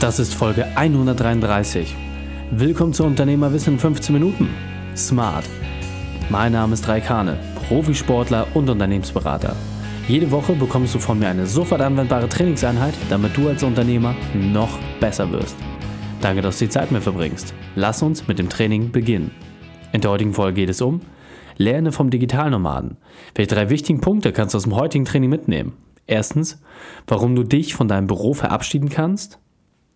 Das ist Folge 133. Willkommen zu Unternehmerwissen in 15 Minuten. Smart. Mein Name ist Raikane, Profisportler und Unternehmensberater. Jede Woche bekommst du von mir eine sofort anwendbare Trainingseinheit, damit du als Unternehmer noch besser wirst. Danke, dass du die Zeit mit verbringst. Lass uns mit dem Training beginnen. In der heutigen Folge geht es um Lerne vom Digitalnomaden. Welche drei wichtigen Punkte kannst du aus dem heutigen Training mitnehmen? Erstens, warum du dich von deinem Büro verabschieden kannst.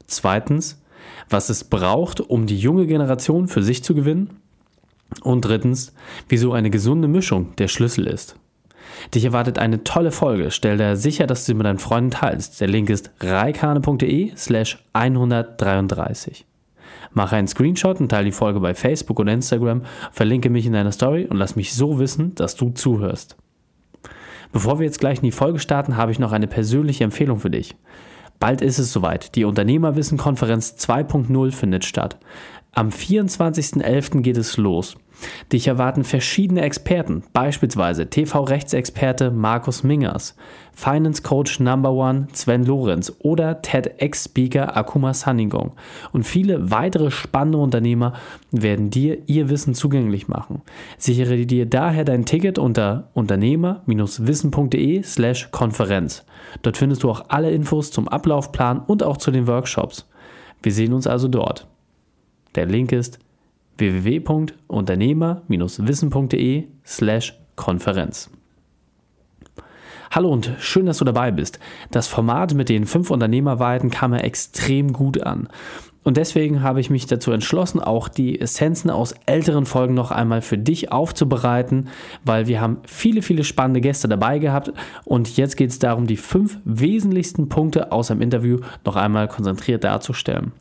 Zweitens, was es braucht, um die junge Generation für sich zu gewinnen. Und drittens, wieso eine gesunde Mischung der Schlüssel ist. Dich erwartet eine tolle Folge. Stell dir sicher, dass du sie mit deinen Freunden teilst. Der Link ist reikane.de slash 133. Mache einen Screenshot und teile die Folge bei Facebook und Instagram, verlinke mich in deiner Story und lass mich so wissen, dass du zuhörst. Bevor wir jetzt gleich in die Folge starten, habe ich noch eine persönliche Empfehlung für dich. Bald ist es soweit. Die Unternehmerwissen-Konferenz 2.0 findet statt. Am 24.11. geht es los. Dich erwarten verschiedene Experten, beispielsweise TV-Rechtsexperte Markus Mingers, Finance Coach Number One Sven Lorenz oder TEDx-Speaker Akuma Sanningong. Und viele weitere spannende Unternehmer werden dir ihr Wissen zugänglich machen. Sichere dir daher dein Ticket unter unternehmer-wissen.de slash Konferenz. Dort findest du auch alle Infos zum Ablaufplan und auch zu den Workshops. Wir sehen uns also dort. Der Link ist www.unternehmer-wissen.de slash Konferenz. Hallo und schön, dass du dabei bist. Das Format mit den fünf Unternehmerweiten kam mir extrem gut an. Und deswegen habe ich mich dazu entschlossen, auch die Essenzen aus älteren Folgen noch einmal für dich aufzubereiten, weil wir haben viele, viele spannende Gäste dabei gehabt. Und jetzt geht es darum, die fünf wesentlichsten Punkte aus einem Interview noch einmal konzentriert darzustellen.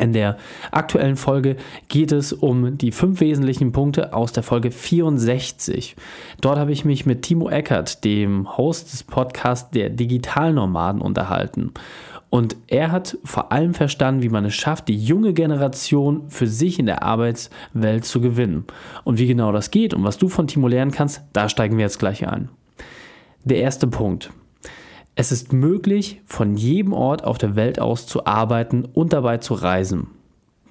In der aktuellen Folge geht es um die fünf wesentlichen Punkte aus der Folge 64. Dort habe ich mich mit Timo Eckert, dem Host des Podcasts der Digitalnomaden, unterhalten. Und er hat vor allem verstanden, wie man es schafft, die junge Generation für sich in der Arbeitswelt zu gewinnen. Und wie genau das geht und was du von Timo lernen kannst, da steigen wir jetzt gleich ein. Der erste Punkt. Es ist möglich, von jedem Ort auf der Welt aus zu arbeiten und dabei zu reisen.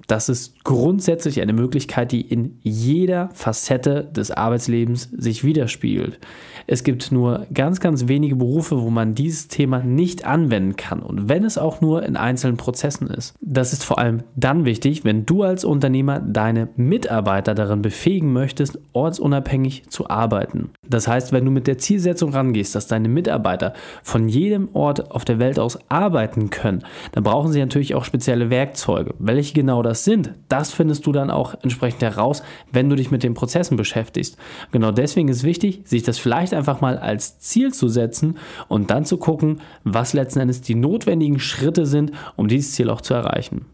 Das ist grundsätzlich eine Möglichkeit, die in jeder Facette des Arbeitslebens sich widerspiegelt. Es gibt nur ganz, ganz wenige Berufe, wo man dieses Thema nicht anwenden kann und wenn es auch nur in einzelnen Prozessen ist. Das ist vor allem dann wichtig, wenn du als Unternehmer deine Mitarbeiter darin befähigen möchtest, ortsunabhängig zu arbeiten. Das heißt, wenn du mit der Zielsetzung rangehst, dass deine Mitarbeiter von jedem Ort auf der Welt aus arbeiten können, dann brauchen sie natürlich auch spezielle Werkzeuge. Welche genau das sind, das findest du dann auch entsprechend heraus, wenn du dich mit den Prozessen beschäftigst. Genau deswegen ist wichtig, sich das vielleicht einfach mal als Ziel zu setzen und dann zu gucken, was letzten Endes die notwendigen Schritte sind, um dieses Ziel auch zu erreichen.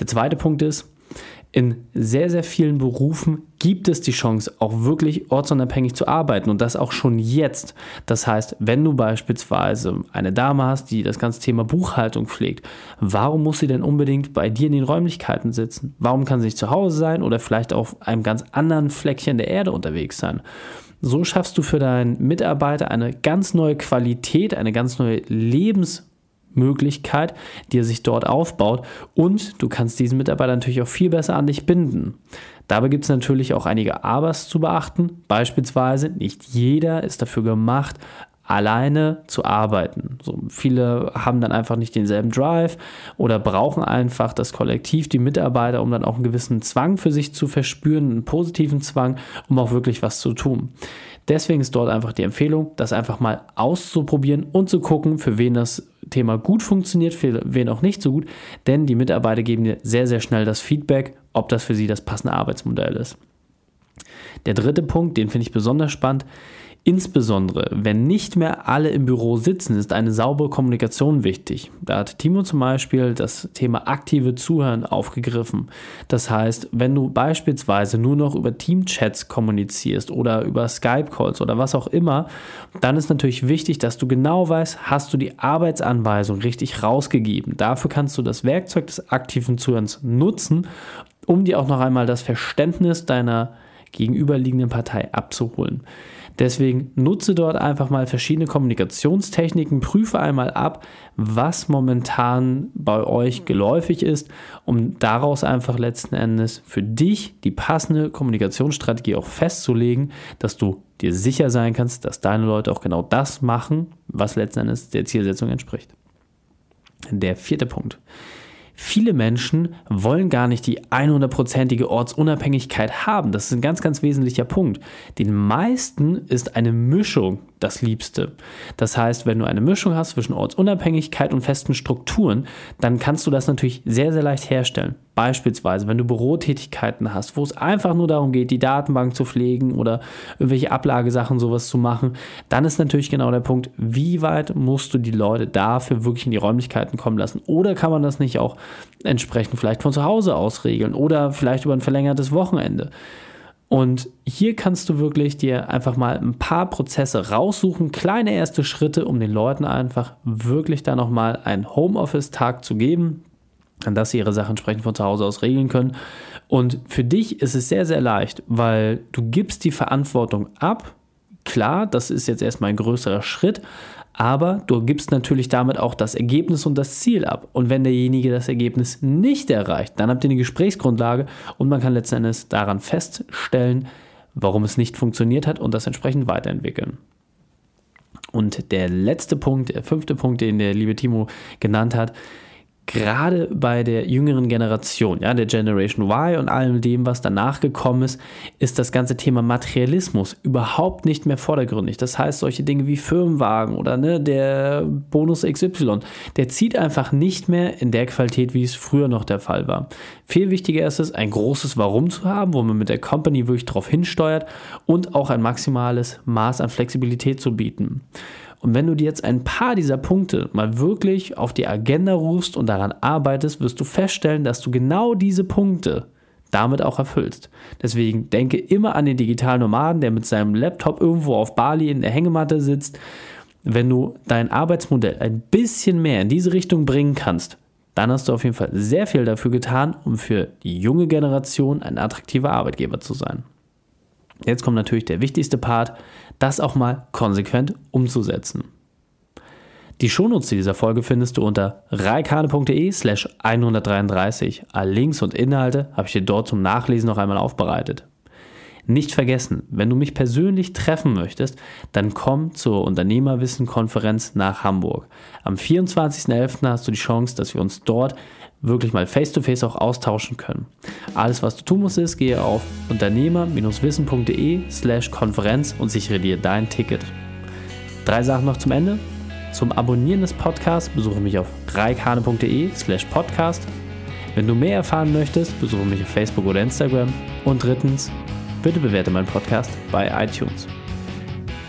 Der zweite Punkt ist, in sehr, sehr vielen Berufen gibt es die Chance, auch wirklich ortsunabhängig zu arbeiten und das auch schon jetzt. Das heißt, wenn du beispielsweise eine Dame hast, die das ganze Thema Buchhaltung pflegt, warum muss sie denn unbedingt bei dir in den Räumlichkeiten sitzen? Warum kann sie nicht zu Hause sein oder vielleicht auf einem ganz anderen Fleckchen der Erde unterwegs sein? So schaffst du für deinen Mitarbeiter eine ganz neue Qualität, eine ganz neue Lebens Möglichkeit, die er sich dort aufbaut. Und du kannst diesen Mitarbeiter natürlich auch viel besser an dich binden. Dabei gibt es natürlich auch einige Abers zu beachten. Beispielsweise, nicht jeder ist dafür gemacht, alleine zu arbeiten. So, viele haben dann einfach nicht denselben Drive oder brauchen einfach das Kollektiv, die Mitarbeiter, um dann auch einen gewissen Zwang für sich zu verspüren, einen positiven Zwang, um auch wirklich was zu tun. Deswegen ist dort einfach die Empfehlung, das einfach mal auszuprobieren und zu gucken, für wen das Thema gut funktioniert, für wen auch nicht so gut, denn die Mitarbeiter geben dir sehr, sehr schnell das Feedback, ob das für sie das passende Arbeitsmodell ist. Der dritte Punkt, den finde ich besonders spannend, Insbesondere, wenn nicht mehr alle im Büro sitzen, ist eine saubere Kommunikation wichtig. Da hat Timo zum Beispiel das Thema aktive Zuhören aufgegriffen. Das heißt, wenn du beispielsweise nur noch über Teamchats kommunizierst oder über Skype-Calls oder was auch immer, dann ist natürlich wichtig, dass du genau weißt, hast du die Arbeitsanweisung richtig rausgegeben. Dafür kannst du das Werkzeug des aktiven Zuhörens nutzen, um dir auch noch einmal das Verständnis deiner gegenüberliegenden Partei abzuholen. Deswegen nutze dort einfach mal verschiedene Kommunikationstechniken, prüfe einmal ab, was momentan bei euch geläufig ist, um daraus einfach letzten Endes für dich die passende Kommunikationsstrategie auch festzulegen, dass du dir sicher sein kannst, dass deine Leute auch genau das machen, was letzten Endes der Zielsetzung entspricht. Der vierte Punkt. Viele Menschen wollen gar nicht die 100%ige Ortsunabhängigkeit haben. Das ist ein ganz, ganz wesentlicher Punkt. Den meisten ist eine Mischung das Liebste. Das heißt, wenn du eine Mischung hast zwischen Ortsunabhängigkeit und festen Strukturen, dann kannst du das natürlich sehr, sehr leicht herstellen. Beispielsweise, wenn du Bürotätigkeiten hast, wo es einfach nur darum geht, die Datenbank zu pflegen oder irgendwelche Ablagesachen, sowas zu machen, dann ist natürlich genau der Punkt, wie weit musst du die Leute dafür wirklich in die Räumlichkeiten kommen lassen? Oder kann man das nicht auch entsprechend vielleicht von zu Hause aus regeln oder vielleicht über ein verlängertes Wochenende? Und hier kannst du wirklich dir einfach mal ein paar Prozesse raussuchen, kleine erste Schritte, um den Leuten einfach wirklich da nochmal einen Homeoffice-Tag zu geben, an dass sie ihre Sachen entsprechend von zu Hause aus regeln können. Und für dich ist es sehr, sehr leicht, weil du gibst die Verantwortung ab. Klar, das ist jetzt erstmal ein größerer Schritt, aber du gibst natürlich damit auch das Ergebnis und das Ziel ab. Und wenn derjenige das Ergebnis nicht erreicht, dann habt ihr eine Gesprächsgrundlage und man kann letzten Endes daran feststellen, warum es nicht funktioniert hat und das entsprechend weiterentwickeln. Und der letzte Punkt, der fünfte Punkt, den der liebe Timo genannt hat, gerade bei der jüngeren Generation, ja, der Generation Y und allem dem, was danach gekommen ist, ist das ganze Thema Materialismus überhaupt nicht mehr vordergründig. Das heißt, solche Dinge wie Firmenwagen oder ne, der Bonus XY, der zieht einfach nicht mehr in der Qualität, wie es früher noch der Fall war. Viel wichtiger ist es, ein großes Warum zu haben, wo man mit der Company wirklich darauf hinsteuert und auch ein maximales Maß an Flexibilität zu bieten. Und wenn du dir jetzt ein paar dieser Punkte mal wirklich auf die Agenda rufst und daran arbeitest, wirst du feststellen, dass du genau diese Punkte damit auch erfüllst. Deswegen denke immer an den digitalen Nomaden, der mit seinem Laptop irgendwo auf Bali in der Hängematte sitzt. Wenn du dein Arbeitsmodell ein bisschen mehr in diese Richtung bringen kannst, dann hast du auf jeden Fall sehr viel dafür getan, um für die junge Generation ein attraktiver Arbeitgeber zu sein. Jetzt kommt natürlich der wichtigste Part, das auch mal konsequent umzusetzen. Die Shownotes dieser Folge findest du unter reikane.de slash 133. Alle Links und Inhalte habe ich dir dort zum Nachlesen noch einmal aufbereitet. Nicht vergessen, wenn du mich persönlich treffen möchtest, dann komm zur Unternehmerwissen-Konferenz nach Hamburg. Am 24.11. hast du die Chance, dass wir uns dort wirklich mal face-to-face -face auch austauschen können. Alles, was du tun musst, ist, gehe auf unternehmer-wissen.de slash Konferenz und sichere dir dein Ticket. Drei Sachen noch zum Ende. Zum Abonnieren des Podcasts besuche mich auf reikane.de slash podcast. Wenn du mehr erfahren möchtest, besuche mich auf Facebook oder Instagram. Und drittens, bitte bewerte meinen Podcast bei iTunes.